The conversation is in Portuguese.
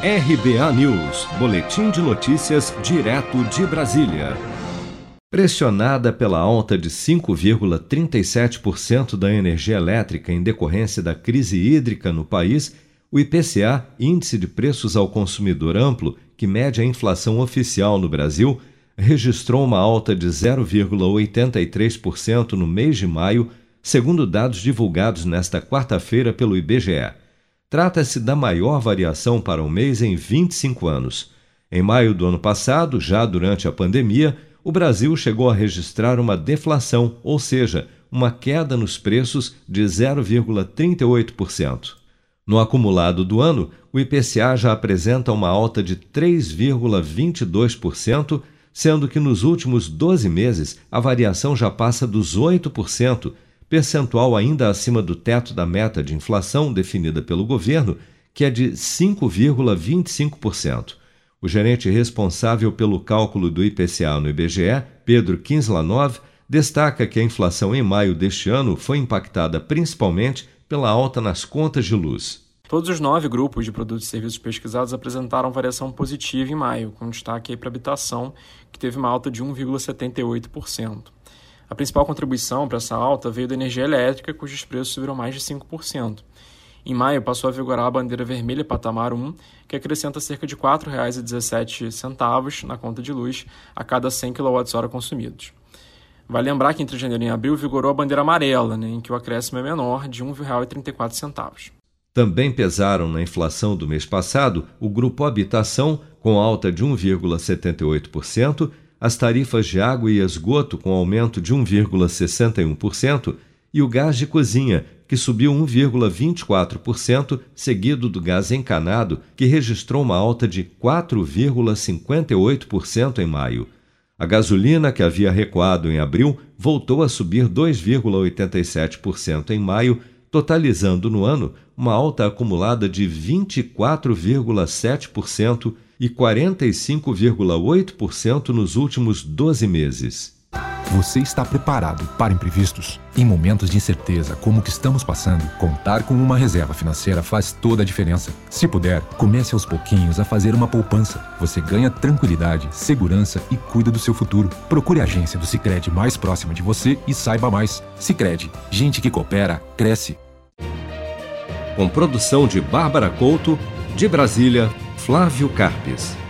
RBA News, Boletim de Notícias, direto de Brasília. Pressionada pela alta de 5,37% da energia elétrica em decorrência da crise hídrica no país, o IPCA, Índice de Preços ao Consumidor Amplo, que mede a inflação oficial no Brasil, registrou uma alta de 0,83% no mês de maio, segundo dados divulgados nesta quarta-feira pelo IBGE. Trata-se da maior variação para o mês em 25 anos. Em maio do ano passado, já durante a pandemia, o Brasil chegou a registrar uma deflação, ou seja, uma queda nos preços de 0,38%. No acumulado do ano, o IPCA já apresenta uma alta de 3,22%, sendo que nos últimos 12 meses a variação já passa dos 8%, percentual ainda acima do teto da meta de inflação definida pelo governo, que é de 5,25%. O gerente responsável pelo cálculo do IPCA no IBGE, Pedro Kinslanov, destaca que a inflação em maio deste ano foi impactada principalmente pela alta nas contas de luz. Todos os nove grupos de produtos e serviços pesquisados apresentaram variação positiva em maio, com destaque para a habitação, que teve uma alta de 1,78%. A principal contribuição para essa alta veio da energia elétrica, cujos preços subiram mais de 5%. Em maio, passou a vigorar a bandeira vermelha patamar 1, que acrescenta cerca de R$ 4,17 na conta de luz a cada 100 kWh consumidos. Vale lembrar que entre janeiro e abril vigorou a bandeira amarela, né, em que o acréscimo é menor, de R$ 1,34. Também pesaram na inflação do mês passado o grupo Habitação, com alta de 1,78%, as tarifas de água e esgoto com aumento de 1,61% e o gás de cozinha, que subiu 1,24%, seguido do gás encanado, que registrou uma alta de 4,58% em maio. A gasolina, que havia recuado em abril, voltou a subir 2,87% em maio, totalizando no ano uma alta acumulada de 24,7% e 45,8% nos últimos 12 meses. Você está preparado para imprevistos? Em momentos de incerteza como o que estamos passando, contar com uma reserva financeira faz toda a diferença. Se puder, comece aos pouquinhos a fazer uma poupança. Você ganha tranquilidade, segurança e cuida do seu futuro. Procure a agência do Sicredi mais próxima de você e saiba mais. Sicredi, gente que coopera cresce. Com produção de Bárbara Couto, de Brasília, Flávio Carpes.